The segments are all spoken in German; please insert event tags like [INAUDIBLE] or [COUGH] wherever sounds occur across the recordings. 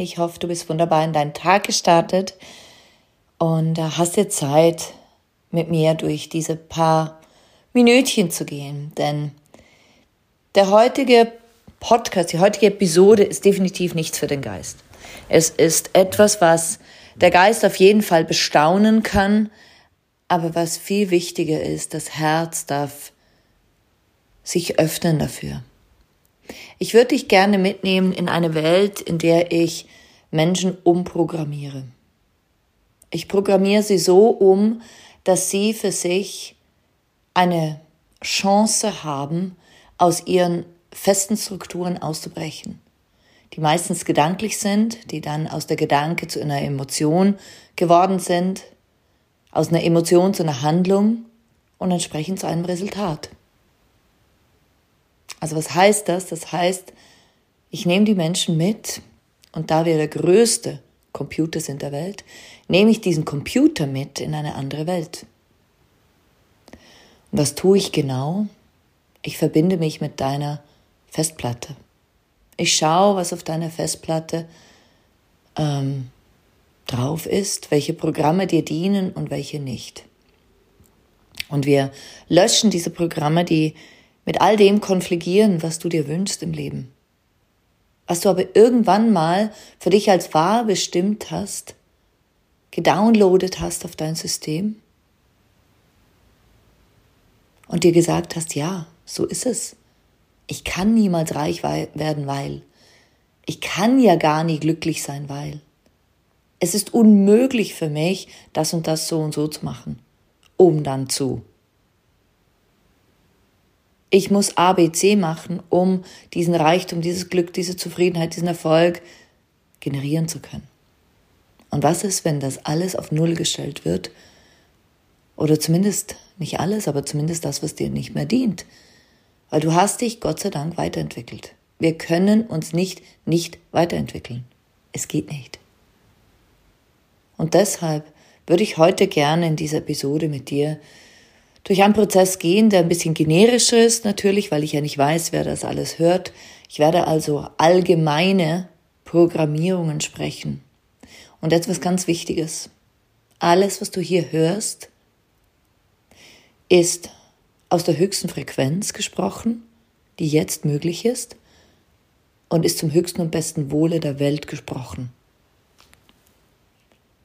Ich hoffe, du bist wunderbar in deinen Tag gestartet und hast dir Zeit, mit mir durch diese paar Minütchen zu gehen. Denn der heutige Podcast, die heutige Episode ist definitiv nichts für den Geist. Es ist etwas, was der Geist auf jeden Fall bestaunen kann, aber was viel wichtiger ist, das Herz darf sich öffnen dafür. Ich würde dich gerne mitnehmen in eine Welt, in der ich Menschen umprogrammiere. Ich programmiere sie so um, dass sie für sich eine Chance haben, aus ihren festen Strukturen auszubrechen, die meistens gedanklich sind, die dann aus der Gedanke zu einer Emotion geworden sind, aus einer Emotion zu einer Handlung und entsprechend zu einem Resultat. Also was heißt das? Das heißt, ich nehme die Menschen mit und da wir der größte Computer sind der Welt, nehme ich diesen Computer mit in eine andere Welt. Und was tue ich genau? Ich verbinde mich mit deiner Festplatte. Ich schaue, was auf deiner Festplatte ähm, drauf ist, welche Programme dir dienen und welche nicht. Und wir löschen diese Programme, die mit all dem konfligieren, was du dir wünschst im Leben. Was du aber irgendwann mal für dich als wahr bestimmt hast, gedownloadet hast auf dein System und dir gesagt hast, ja, so ist es. Ich kann niemals reich werden, weil. Ich kann ja gar nie glücklich sein, weil. Es ist unmöglich für mich, das und das so und so zu machen, um dann zu ich muss A, B, C machen, um diesen Reichtum, dieses Glück, diese Zufriedenheit, diesen Erfolg generieren zu können. Und was ist, wenn das alles auf Null gestellt wird? Oder zumindest nicht alles, aber zumindest das, was dir nicht mehr dient. Weil du hast dich, Gott sei Dank, weiterentwickelt. Wir können uns nicht nicht weiterentwickeln. Es geht nicht. Und deshalb würde ich heute gerne in dieser Episode mit dir durch einen Prozess gehen, der ein bisschen generischer ist natürlich, weil ich ja nicht weiß, wer das alles hört. Ich werde also allgemeine Programmierungen sprechen. Und etwas ganz Wichtiges. Alles, was du hier hörst, ist aus der höchsten Frequenz gesprochen, die jetzt möglich ist, und ist zum höchsten und besten Wohle der Welt gesprochen.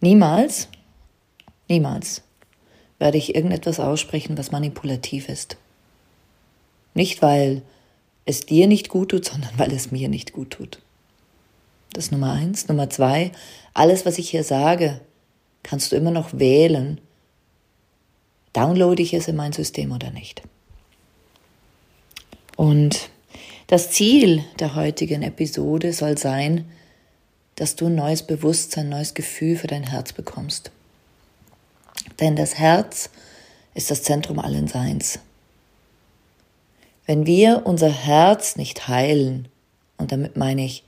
Niemals, niemals werde ich irgendetwas aussprechen, was manipulativ ist. Nicht, weil es dir nicht gut tut, sondern weil es mir nicht gut tut. Das ist Nummer eins. Nummer zwei, alles, was ich hier sage, kannst du immer noch wählen. Downloade ich es in mein System oder nicht? Und das Ziel der heutigen Episode soll sein, dass du ein neues Bewusstsein, ein neues Gefühl für dein Herz bekommst. Denn das Herz ist das Zentrum allen Seins. Wenn wir unser Herz nicht heilen, und damit meine ich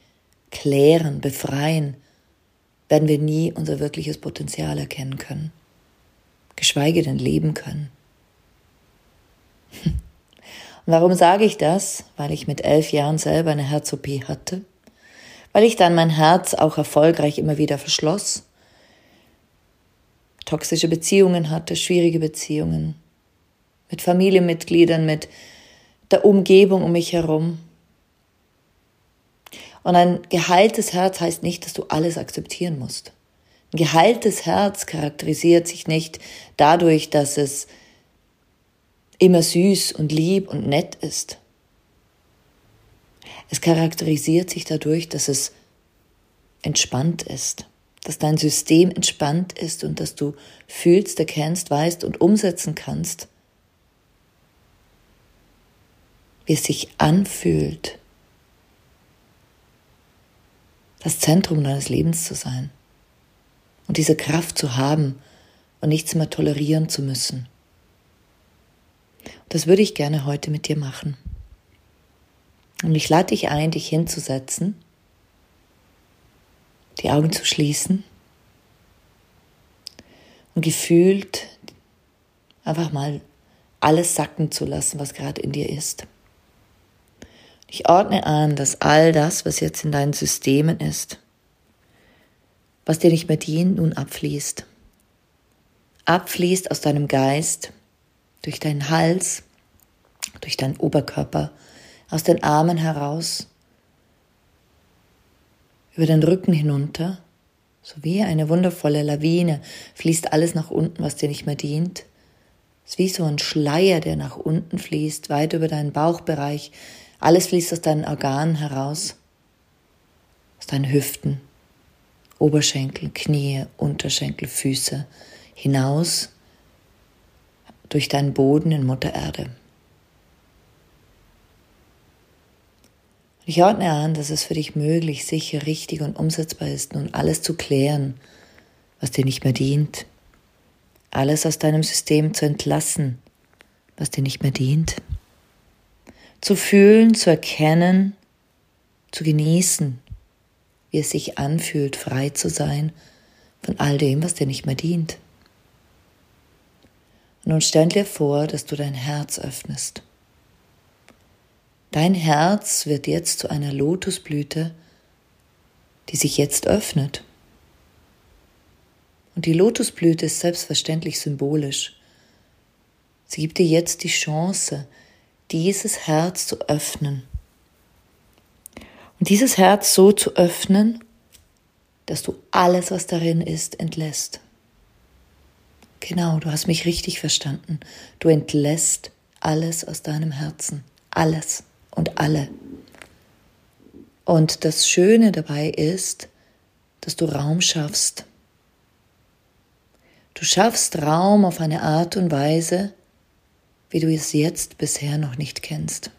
klären, befreien, werden wir nie unser wirkliches Potenzial erkennen können, geschweige denn leben können. Und warum sage ich das? Weil ich mit elf Jahren selber eine Herz-OP hatte, weil ich dann mein Herz auch erfolgreich immer wieder verschloss toxische Beziehungen hatte, schwierige Beziehungen mit Familienmitgliedern, mit der Umgebung um mich herum. Und ein geheiltes Herz heißt nicht, dass du alles akzeptieren musst. Ein geheiltes Herz charakterisiert sich nicht dadurch, dass es immer süß und lieb und nett ist. Es charakterisiert sich dadurch, dass es entspannt ist, dass dein System entspannt ist und dass du fühlst, erkennst, weißt und umsetzen kannst, wie es sich anfühlt, das Zentrum deines Lebens zu sein und diese Kraft zu haben und nichts mehr tolerieren zu müssen. Das würde ich gerne heute mit dir machen. Und ich lade dich ein, dich hinzusetzen, die Augen zu schließen und gefühlt einfach mal alles sacken zu lassen, was gerade in dir ist. Ich ordne an, dass all das, was jetzt in deinen Systemen ist, was dir nicht mehr dient, nun abfließt. Abfließt aus deinem Geist, durch deinen Hals, durch deinen Oberkörper, aus den Armen heraus, über den Rücken hinunter, so wie eine wundervolle Lawine fließt alles nach unten, was dir nicht mehr dient. Es ist wie so ein Schleier, der nach unten fließt, weit über deinen Bauchbereich. Alles fließt aus deinen Organen heraus, aus deinen Hüften, Oberschenkel, Knie, Unterschenkel, Füße, hinaus durch deinen Boden in Mutter Erde. Ich ordne an, dass es für dich möglich, sicher, richtig und umsetzbar ist, nun alles zu klären, was dir nicht mehr dient, alles aus deinem System zu entlassen, was dir nicht mehr dient, zu fühlen, zu erkennen, zu genießen, wie es sich anfühlt, frei zu sein von all dem, was dir nicht mehr dient. Nun stell dir vor, dass du dein Herz öffnest. Dein Herz wird jetzt zu einer Lotusblüte, die sich jetzt öffnet. Und die Lotusblüte ist selbstverständlich symbolisch. Sie gibt dir jetzt die Chance, dieses Herz zu öffnen. Und dieses Herz so zu öffnen, dass du alles, was darin ist, entlässt. Genau, du hast mich richtig verstanden. Du entlässt alles aus deinem Herzen. Alles und alle. Und das Schöne dabei ist, dass du Raum schaffst. Du schaffst Raum auf eine Art und Weise, wie du es jetzt bisher noch nicht kennst.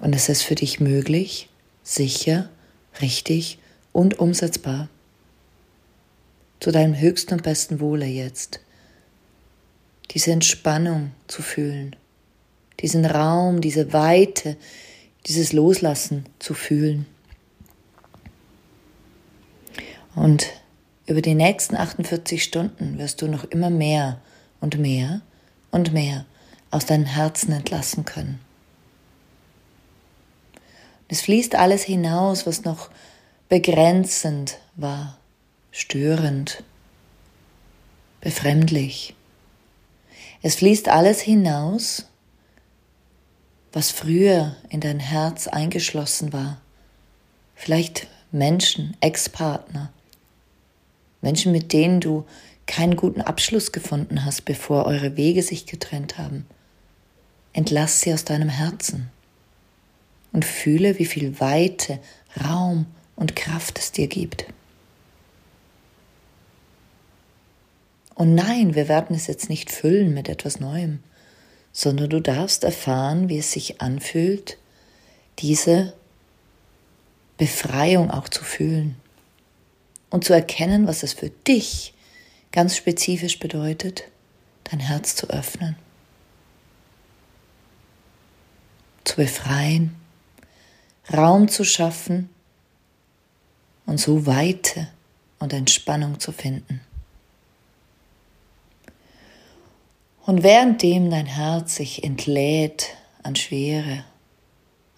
Und es ist für dich möglich, sicher, richtig und umsetzbar zu deinem höchsten und besten Wohle jetzt. Diese Entspannung zu fühlen, diesen Raum, diese Weite, dieses Loslassen zu fühlen. Und über die nächsten 48 Stunden wirst du noch immer mehr und mehr und mehr aus deinem Herzen entlassen können. Es fließt alles hinaus, was noch begrenzend war störend, befremdlich. Es fließt alles hinaus, was früher in dein Herz eingeschlossen war. Vielleicht Menschen, Ex-Partner, Menschen, mit denen du keinen guten Abschluss gefunden hast, bevor eure Wege sich getrennt haben. Entlass sie aus deinem Herzen und fühle, wie viel Weite, Raum und Kraft es dir gibt. Und nein, wir werden es jetzt nicht füllen mit etwas Neuem, sondern du darfst erfahren, wie es sich anfühlt, diese Befreiung auch zu fühlen und zu erkennen, was es für dich ganz spezifisch bedeutet, dein Herz zu öffnen, zu befreien, Raum zu schaffen und so Weite und Entspannung zu finden. Und währenddem dein Herz sich entlädt an Schwere,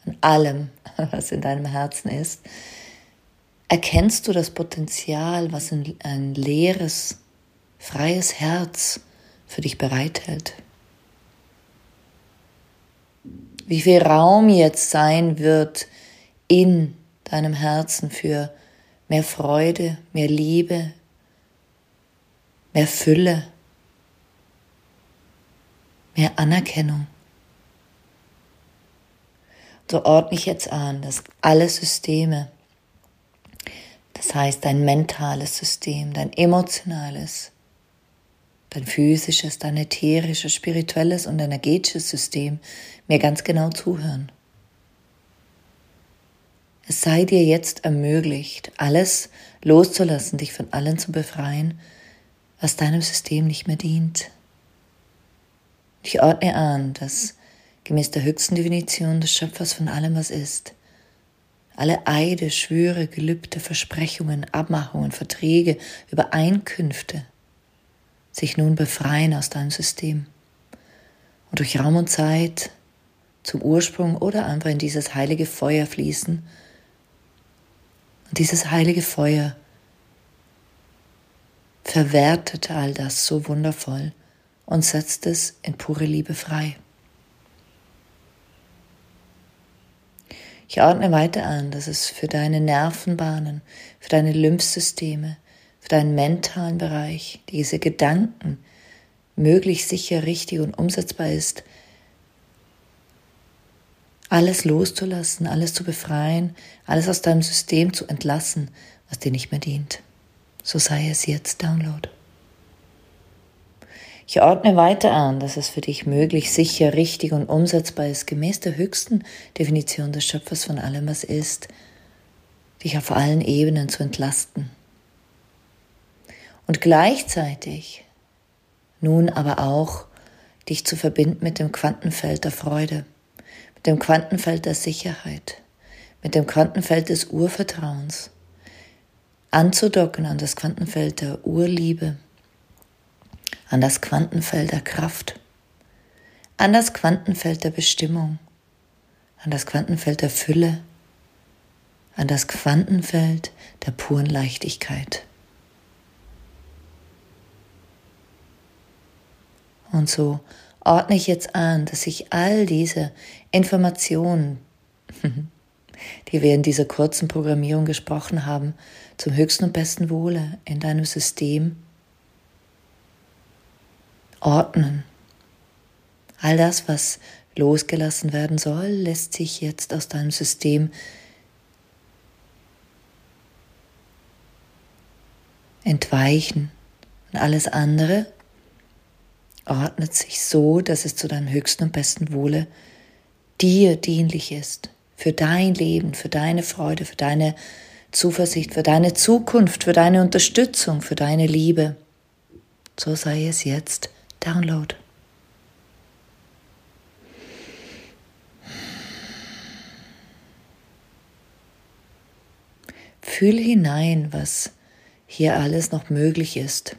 an allem, [LAUGHS] was in deinem Herzen ist, erkennst du das Potenzial, was ein leeres, freies Herz für dich bereithält. Wie viel Raum jetzt sein wird in deinem Herzen für mehr Freude, mehr Liebe, mehr Fülle, mehr Anerkennung. So ordne ich jetzt an, dass alle Systeme, das heißt dein mentales System, dein emotionales, dein physisches, dein ätherisches, spirituelles und energetisches System mir ganz genau zuhören. Es sei dir jetzt ermöglicht, alles loszulassen, dich von allen zu befreien, was deinem System nicht mehr dient. Ich ordne an, dass gemäß der höchsten Definition des Schöpfers von allem, was ist, alle Eide, Schwüre, Gelübde, Versprechungen, Abmachungen, Verträge, Übereinkünfte sich nun befreien aus deinem System und durch Raum und Zeit zum Ursprung oder einfach in dieses heilige Feuer fließen. Und dieses heilige Feuer verwertet all das so wundervoll und setzt es in pure Liebe frei. Ich ordne weiter an, dass es für deine Nervenbahnen, für deine Lymphsysteme, für deinen mentalen Bereich, diese Gedanken möglich, sicher, richtig und umsetzbar ist, alles loszulassen, alles zu befreien, alles aus deinem System zu entlassen, was dir nicht mehr dient. So sei es jetzt Download. Ich ordne weiter an, dass es für dich möglich, sicher, richtig und umsetzbar ist, gemäß der höchsten Definition des Schöpfers von allem, was ist, dich auf allen Ebenen zu entlasten. Und gleichzeitig nun aber auch dich zu verbinden mit dem Quantenfeld der Freude, mit dem Quantenfeld der Sicherheit, mit dem Quantenfeld des Urvertrauens, anzudocken an das Quantenfeld der Urliebe, an das Quantenfeld der Kraft, an das Quantenfeld der Bestimmung, an das Quantenfeld der Fülle, an das Quantenfeld der puren Leichtigkeit. Und so ordne ich jetzt an, dass ich all diese Informationen, [LAUGHS] die wir in dieser kurzen Programmierung gesprochen haben, zum höchsten und besten Wohle in deinem System ordnen. All das, was losgelassen werden soll, lässt sich jetzt aus deinem System entweichen. Und alles andere ordnet sich so, dass es zu deinem höchsten und besten Wohle dir dienlich ist, für dein Leben, für deine Freude, für deine Zuversicht, für deine Zukunft, für deine Unterstützung, für deine Liebe. So sei es jetzt. Download. Fühl hinein, was hier alles noch möglich ist,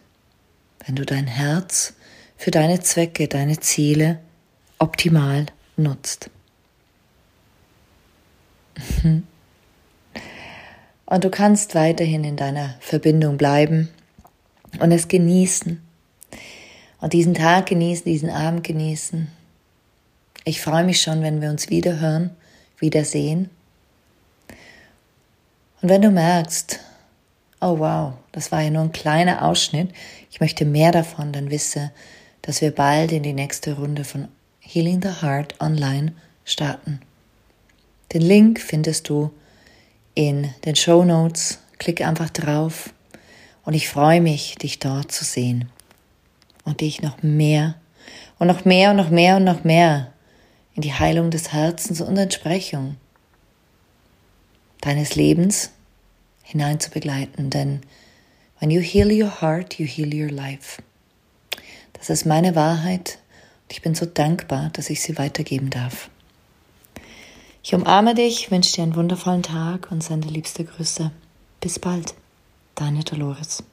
wenn du dein Herz für deine Zwecke, deine Ziele optimal nutzt. Und du kannst weiterhin in deiner Verbindung bleiben und es genießen. Und diesen Tag genießen, diesen Abend genießen. Ich freue mich schon, wenn wir uns wiederhören, wiedersehen. Und wenn du merkst, oh wow, das war ja nur ein kleiner Ausschnitt, ich möchte mehr davon, dann wisse, dass wir bald in die nächste Runde von Healing the Heart online starten. Den Link findest du in den Show Notes. Klick einfach drauf und ich freue mich, dich dort zu sehen und dich noch mehr und noch mehr und noch mehr und noch mehr in die Heilung des Herzens und Entsprechung deines Lebens hinein zu begleiten. Denn when you heal your heart, you heal your life. Das ist meine Wahrheit und ich bin so dankbar, dass ich sie weitergeben darf. Ich umarme dich, wünsche dir einen wundervollen Tag und sende liebste Grüße. Bis bald, deine Dolores.